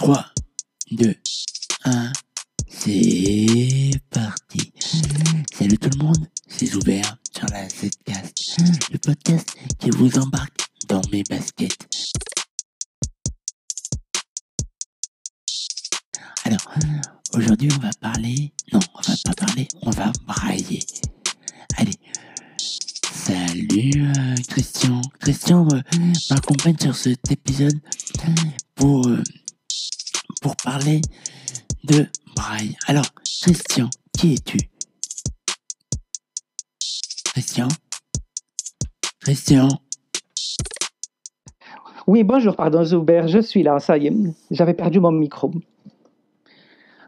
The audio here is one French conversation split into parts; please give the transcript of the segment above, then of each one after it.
3, 2, 1, c'est parti. Salut tout le monde, c'est Joubert sur la Zcast, le podcast qui vous embarque dans mes baskets. Alors, aujourd'hui on va parler, non, on va pas parler, on va brailler. Allez, salut euh, Christian. Christian euh, m'accompagne sur cet épisode pour, euh, pour parler de braille. Alors, Christian, qui es-tu? Christian? Christian? Oui, bonjour, pardon, Zoubert, je suis là, ça y est, j'avais perdu mon micro.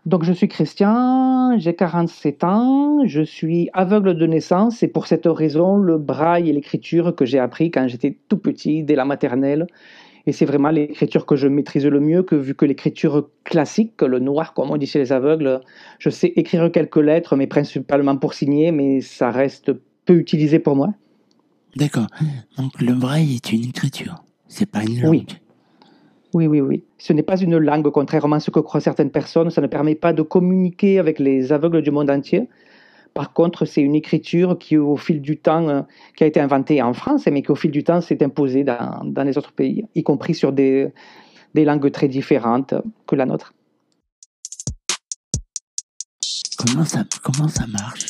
Donc, je suis Christian, j'ai 47 ans, je suis aveugle de naissance et pour cette raison, le braille et l'écriture que j'ai appris quand j'étais tout petit, dès la maternelle. Et c'est vraiment l'écriture que je maîtrise le mieux, que vu que l'écriture classique, le noir, comme on dit chez les aveugles, je sais écrire quelques lettres, mais principalement pour signer, mais ça reste peu utilisé pour moi. D'accord. Donc, le braille est une écriture, c'est pas une langue. Oui. Oui, oui, oui. Ce n'est pas une langue, contrairement à ce que croient certaines personnes. Ça ne permet pas de communiquer avec les aveugles du monde entier. Par contre, c'est une écriture qui, au fil du temps, euh, qui a été inventée en France, mais qui, au fil du temps, s'est imposée dans, dans, les autres pays, y compris sur des, des langues très différentes que la nôtre. Comment ça, comment ça marche?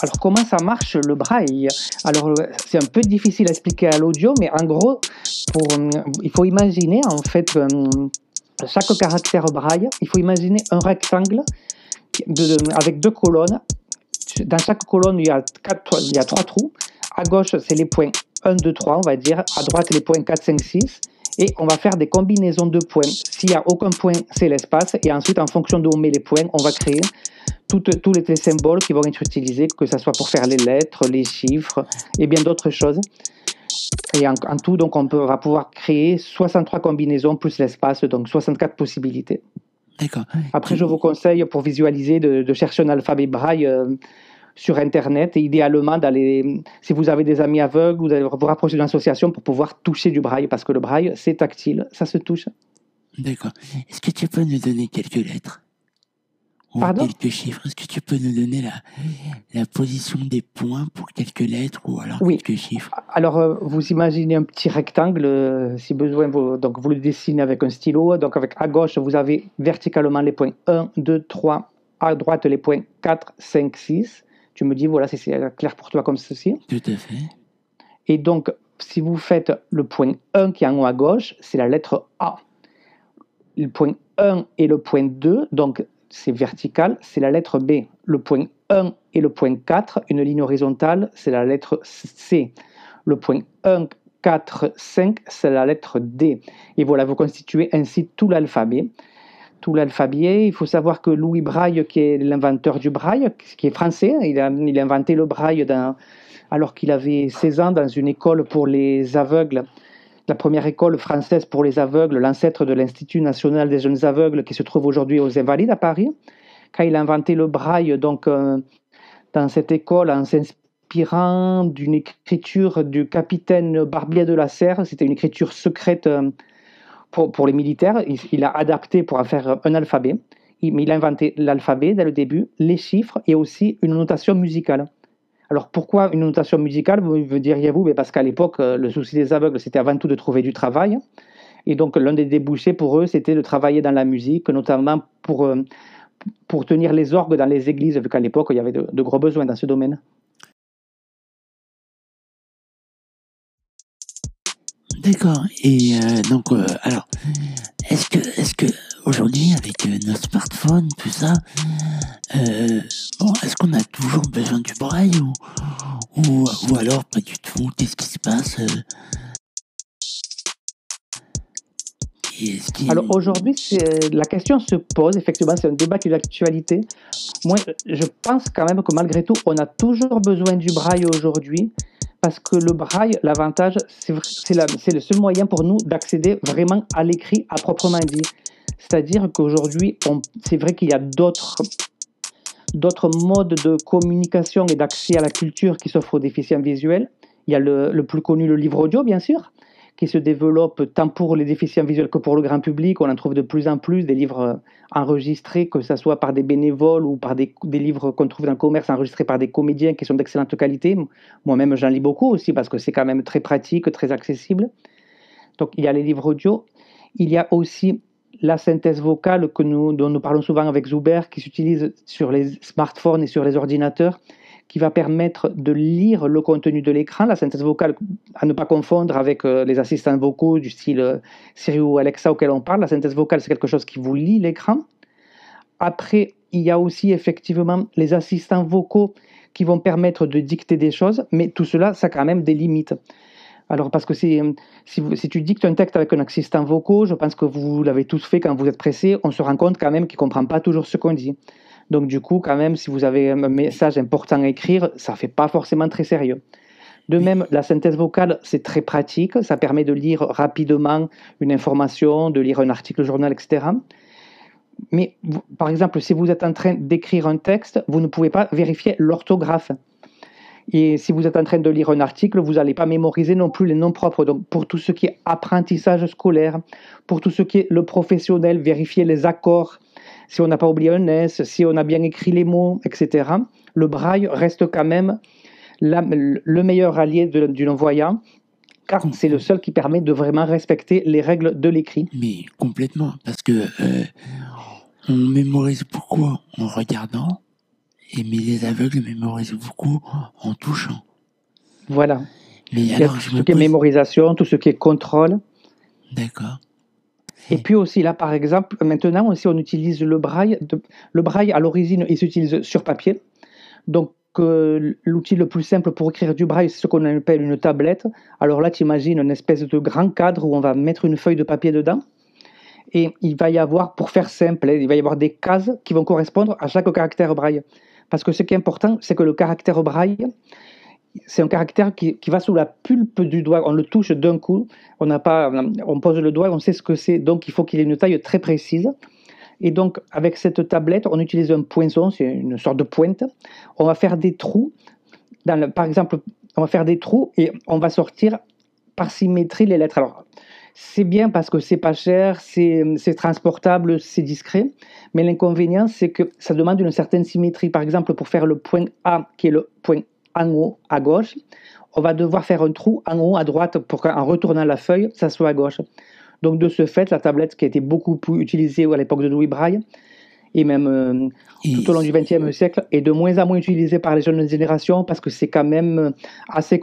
Alors, comment ça marche le braille? Alors, c'est un peu difficile à expliquer à l'audio, mais en gros, pour, il faut imaginer en fait chaque caractère braille, il faut imaginer un rectangle avec deux colonnes. Dans chaque colonne, il y, a trois trous. À gauche, c'est les points 1, 2, 3, on va dire. À droite, les points 4, 5, 6. Et on va faire des combinaisons de points. S'il n'y a aucun point, c'est l'espace. Et ensuite, en fonction de où on met les points, on va créer tous les symboles qui vont être utilisés, que ce soit pour faire les lettres, les chiffres et bien d'autres choses. Et en, en, tout, donc, on peut, va pouvoir créer 63 combinaisons plus l'espace, donc 64 possibilités. D'accord. Après, je vous conseille, pour visualiser, de, de chercher un alphabet braille euh, sur Internet et idéalement, d'aller, si vous avez des amis aveugles, vous allez vous rapprocher d'une association pour pouvoir toucher du braille, parce que le braille, c'est tactile, ça se touche. D'accord. Est-ce que tu peux nous donner quelques lettres? Ou Pardon quelques chiffres Est-ce que tu peux nous donner la, la position des points pour quelques lettres ou alors Oui. quelques chiffres? Alors, euh, vous imaginez un petit rectangle, euh, si besoin, vous, donc vous le dessinez avec un stylo. Donc, avec à gauche, vous avez verticalement les points 1, 2, 3, à droite les points 4, 5, 6. Tu me dis, voilà, c'est clair pour toi comme ceci. Tout à fait. Et donc, si vous faites le point 1 qui est en haut à gauche, c'est la lettre A. Le point 1 et le point 2, donc c'est vertical, c'est la lettre B. Le point 1 et le point 4, une ligne horizontale, c'est la lettre C. Le point 1, 4, 5, c'est la lettre D. Et voilà, vous constituez ainsi tout l'alphabet. Tout l'alphabet. Il faut savoir que Louis Braille, qui est l'inventeur du braille, qui est français, il a, il a inventé le braille alors qu'il avait 16 ans dans une école pour les aveugles la première école française pour les aveugles, l'ancêtre de l'Institut national des jeunes aveugles qui se trouve aujourd'hui aux Invalides à Paris. Quand il a inventé le braille, donc euh, dans cette école, en s'inspirant d'une écriture du capitaine Barbier de la Serre, c'était une écriture secrète euh, pour, les militaires, il, a adapté pour en faire un alphabet. Il, il a inventé l'alphabet dès le début, les chiffres et aussi une notation musicale. Alors pourquoi une notation musicale, vous diriez-vous? Parce qu'à l'époque, le souci des aveugles, c'était avant tout de trouver du travail. Et donc l'un des débouchés pour eux, c'était de travailler dans la musique, notamment pour, euh, pour tenir les orgues dans les églises, vu qu'à l'époque, il y avait de, gros besoins dans ce domaine. D'accord. Et euh, donc, euh, alors, est-ce que aujourd'hui, avec euh, nos smartphones, tout ça, euh, bon, est-ce qu'on a toujours besoin du braille ou, ou, ou alors pas du tout Qu'est-ce qui se passe euh? Alors aujourd'hui, la question se pose, effectivement, c'est un débat qui est d'actualité. Moi, je pense quand même que malgré tout, on a toujours besoin du braille aujourd'hui, parce que le braille, l'avantage, c'est le seul moyen pour nous d'accéder vraiment à l'écrit à proprement dit. C'est-à-dire qu'aujourd'hui, c'est vrai qu'il y a d'autres d'autres modes de communication et d'accès à la culture qui s'offrent aux déficients visuels. Il y a le, le, plus connu, le livre audio, bien sûr, qui se développe tant pour les déficients visuels que pour le grand public. On en trouve de plus en plus des livres enregistrés, que ce soit par des bénévoles ou par des, livres qu'on trouve dans le commerce enregistrés par des comédiens qui sont d'excellente qualité. Moi-même, j'en lis beaucoup aussi parce que c'est quand même très pratique, très accessible. Donc, il y a les livres audio. Il y a aussi la synthèse vocale que nous, dont nous parlons souvent avec Zuber, qui s'utilise sur les smartphones et sur les ordinateurs qui va permettre de lire le contenu de l'écran. La synthèse vocale, à ne pas confondre avec euh, les assistants vocaux du style euh, Siri ou Alexa auquel on parle. La synthèse vocale, c'est quelque chose qui vous lit l'écran. Après, il y a aussi effectivement les assistants vocaux qui vont permettre de dicter des choses, mais tout cela, ça a quand même des limites. Alors, parce que si, si, tu dictes un texte avec un assistant vocaux, je pense que vous l'avez tous fait quand vous êtes pressé, on se rend compte quand même qu'il ne comprend pas toujours ce qu'on dit. Donc du coup, quand même, si vous avez un message important à écrire, ça ne fait pas forcément très sérieux. De même, la synthèse vocale, c'est très pratique. Ça permet de lire rapidement une information, de lire un article journal, etc. Mais par exemple, si vous êtes en train d'écrire un texte, vous ne pouvez pas vérifier l'orthographe. Et si vous êtes en train de lire un article, vous n'allez pas mémoriser non plus les noms propres. Donc pour tout ce qui est apprentissage scolaire, pour tout ce qui est le professionnel, vérifier les accords, si on n'a pas oublié un S, si on a bien écrit les mots, etc., le braille reste quand même le meilleur allié du non-voyant, car c'est le seul qui permet de vraiment respecter les règles de l'écrit. Mais complètement, parce que euh, on mémorise beaucoup en regardant, et mais les aveugles mémorisent beaucoup en touchant. Voilà. Mais alors, tout ce qui est mémorisation, tout ce qui est contrôle. D'accord. Et puis aussi là, par exemple, maintenant aussi on utilise le braille. le braille à l'origine, il s'utilise sur papier. Donc euh, l'outil le plus simple pour écrire du braille, c'est ce qu'on appelle une tablette. Alors là, tu imagines une espèce de grand cadre où on va mettre une feuille de papier dedans. Et il va y avoir, pour faire simple, il va y avoir des cases qui vont correspondre à chaque caractère braille. Parce que ce qui est important, c'est que le caractère braille, c'est un caractère qui, va sous la pulpe du doigt. On le touche d'un coup. On n'a pas, on pose le doigt, on sait ce que c'est. Donc, il faut qu'il ait une taille très précise. Et donc, avec cette tablette, on utilise un poinçon, c'est une sorte de pointe. On va faire des trous. Dans par exemple, on va faire des trous et on va sortir par symétrie les lettres. Alors, c'est bien parce que c'est pas cher, c'est transportable, c'est discret. Mais l'inconvénient, c'est que ça demande une certaine symétrie. Par exemple, pour faire le point A, qui est le point en haut à gauche, on va devoir faire un trou en haut à droite pour qu'en retournant la feuille, ça soit à gauche. Donc de ce fait, la tablette qui a été beaucoup plus utilisée à l'époque de Louis Braille, et même euh, tout au long du XXe siècle, est de moins en moins utilisée par les jeunes générations parce que c'est quand même euh, assez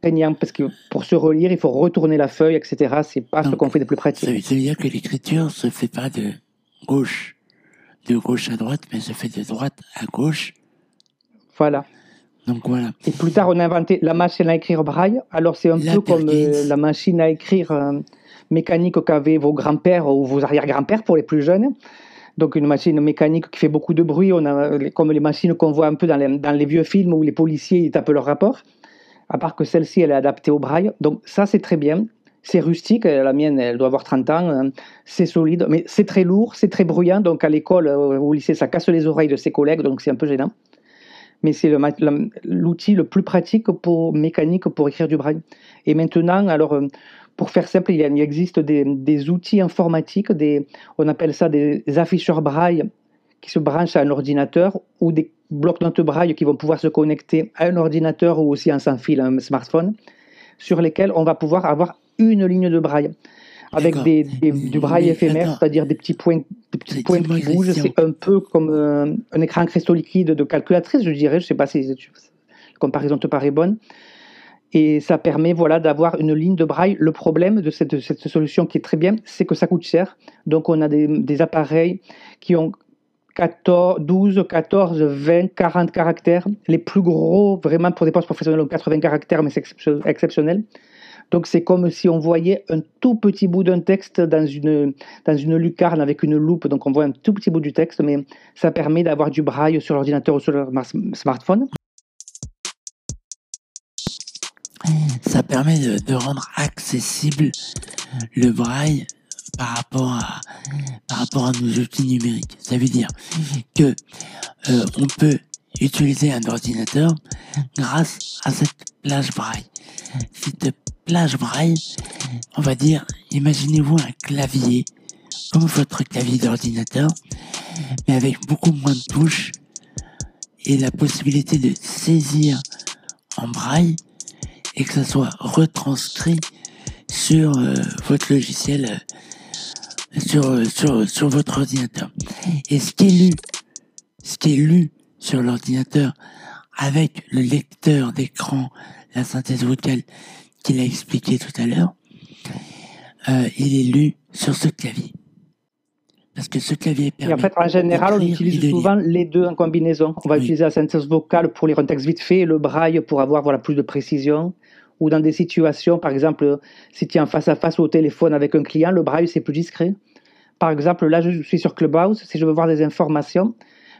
contraignant, parce que pour se relire, il faut retourner la feuille, etc. C'est pas ce qu'on fait de plus pratique. Ça veut dire que l'écriture se fait pas de gauche, de gauche à droite, mais se fait de droite à gauche. Voilà. Et plus tard, on a inventé la machine à écrire braille. Alors, c'est un peu comme euh, la machine à écrire euh, mécanique qu'avaient vos grands-pères ou vos arrière-grands-pères pour les plus jeunes. Donc, une machine mécanique qui fait beaucoup de bruit, on a, comme les machines qu'on voit un peu dans les, dans les, vieux films où les policiers ils tapent leur rapport. À part que celle-ci, elle est adaptée au braille. Donc, ça, c'est très bien. C'est rustique, la mienne, elle doit avoir 30 ans, hein. c'est solide, mais c'est très lourd, c'est très bruyant. Donc, à l'école, euh, au lycée, ça casse les oreilles de ses collègues, donc c'est un peu gênant mais c'est l'outil le, plus pratique pour mécanique pour écrire du braille. Et maintenant, alors euh, pour faire simple, il, existe des, outils informatiques, on appelle ça des afficheurs braille qui se branchent à un ordinateur ou des blocs-notes braille qui vont pouvoir se connecter à un ordinateur ou aussi un sans fil, un smartphone, sur lesquels on va pouvoir avoir une ligne de braille avec des, du braille éphémère, c'est-à-dire des petits points, des petits points qui bougent. C'est un peu comme euh, un écran cristaux liquide de calculatrice, je dirais. Je ne sais pas si la comparaison te paraît bonne. Et ça permet voilà, d'avoir une ligne de braille. Le problème de cette, cette solution qui est très bien, c'est que ça coûte cher. Donc on a des, des appareils qui ont 14, 12, 14, 20, 40 caractères. Les plus gros, vraiment pour des postes professionnels, ont 80 caractères, mais c'est exceptionnel. Donc c'est comme si on voyait un tout petit bout d'un texte dans une, dans une lucarne avec une loupe. Donc on voit un tout petit bout du texte, mais ça permet d'avoir du braille sur l'ordinateur ou sur le smartphone. Ça permet de, rendre accessible le braille par rapport à, par rapport à nos outils numériques. Ça veut dire que euh, on peut utiliser un ordinateur grâce à cette plage braille. Si l'âge braille, on va dire, imaginez-vous un clavier, comme votre clavier d'ordinateur, mais avec beaucoup moins de touches et la possibilité de saisir en braille et que ça soit retranscrit sur euh, votre logiciel, euh, sur, sur, sur votre ordinateur. Et ce qui est lu, ce qui est lu sur l'ordinateur avec le lecteur d'écran, la synthèse vocale qu'il a expliqué tout à l'heure, euh, il est lu sur ce clavier. Parce que ce clavier permet. Et en fait, en général, on utilise souvent les deux en combinaison. On va utiliser la synthèse vocale pour lire un texte vite fait et le braille pour avoir voilà, plus de précision. Ou dans des situations, par exemple, si tu es en face à face ou au téléphone avec un client, le braille, c'est plus discret. Par exemple, là, je suis sur Clubhouse. Si je veux voir des informations,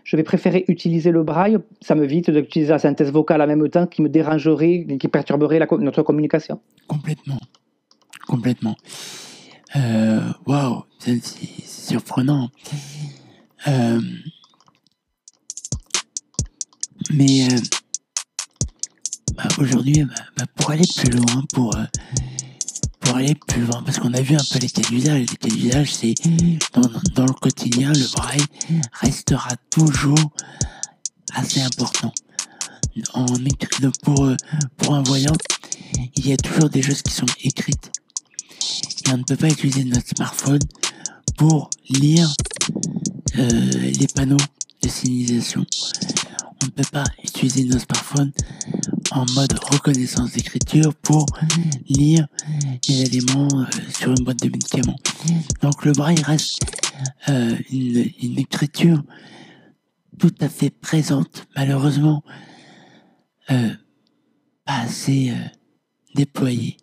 je vais préférer utiliser le braille. Ça me vite d'utiliser la synthèse vocale en même temps qui me dérangerait, qui perturberait notre communication. Complètement. Complètement. Euh, waouh, c'est surprenant. Euh, mais euh, bah, aujourd'hui, bah, bah, pour aller plus loin, pour pour aller plus loin, parce qu'on a vu un peu cas d'usage. Cas d'usage, c'est dans, le quotidien, le braille restera toujours assez important. En pour, pour un voyant, il y a toujours des choses qui sont écrites. Et on ne peut pas utiliser notre smartphone pour lire euh, les panneaux de signalisation. On ne peut pas utiliser nos smartphones en mode reconnaissance d'écriture pour lire les éléments euh, sur une boîte de médicaments. Donc le braille reste euh, une, écriture tout à fait présente, malheureusement euh, pas assez déployée.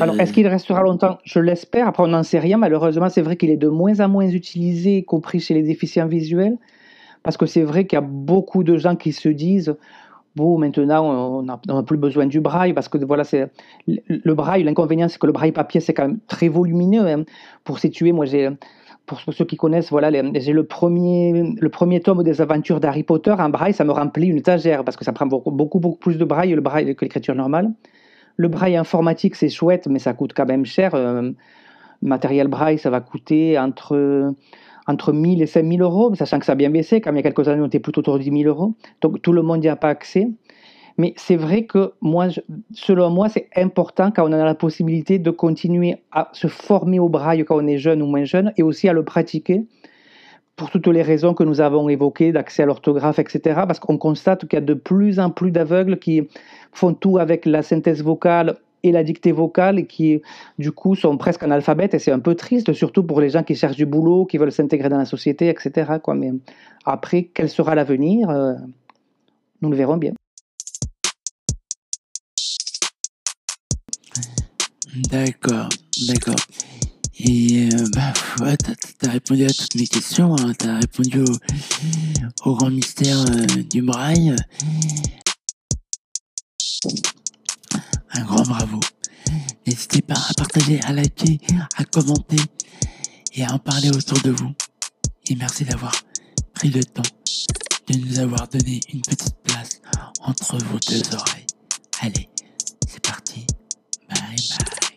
Alors, est-ce qu'il restera longtemps? Je l'espère. Après, on n'en sait rien. Malheureusement, c'est vrai qu'il est de moins en moins utilisé, y compris chez les déficients visuels. Parce que c'est vrai qu'il y a beaucoup de gens qui se disent maintenant, on n'a plus besoin du braille parce que voilà, c'est le braille. L'inconvénient, c'est que le braille papier, c'est quand même très volumineux. Hein. Pour situer, moi, j'ai pour ceux qui connaissent, voilà, j'ai le premier, le premier tome des aventures d'Harry Potter en braille, ça me remplit une étagère parce que ça prend beaucoup, beaucoup, beaucoup plus de braille, le braille que l'écriture normale. Le braille informatique, c'est chouette, mais ça coûte quand même cher. Euh, matériel braille, ça va coûter entre entre 1000 et 5000 euros, sachant que ça a bien baissé, comme il y a quelques années, on était plutôt autour de 10 000 euros. Donc tout le monde n'y a pas accès. Mais c'est vrai que selon moi, c'est important quand on a la possibilité de continuer à se former au braille quand on est jeune ou moins jeune, et aussi à le pratiquer pour toutes les raisons que nous avons évoquées, d'accès à l'orthographe, etc. Parce qu'on constate qu'il y a de plus en plus d'aveugles qui font tout avec la synthèse vocale et la dictée vocale qui, du coup, sont presque analphabètes et c'est un peu triste, surtout pour les gens qui cherchent du boulot, qui veulent s'intégrer dans la société, etc. Quoi. Mais après, quel sera l'avenir euh, Nous le verrons bien. D'accord, d'accord. Et euh, bah, ouais, t'as as répondu à toutes mes questions, hein. t'as répondu au, grand mystère euh, du braille un grand bravo. N'hésitez pas à partager, à liker, à commenter et à en parler autour de vous. Et merci d'avoir pris le temps de nous avoir donné une petite place entre vos deux oreilles. Allez, c'est parti. Bye bye.